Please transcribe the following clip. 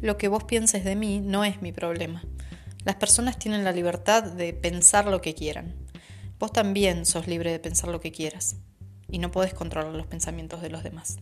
Lo que vos pienses de mí no es mi problema. Las personas tienen la libertad de pensar lo que quieran. Vos también sos libre de pensar lo que quieras. Y no podés controlar los pensamientos de los demás.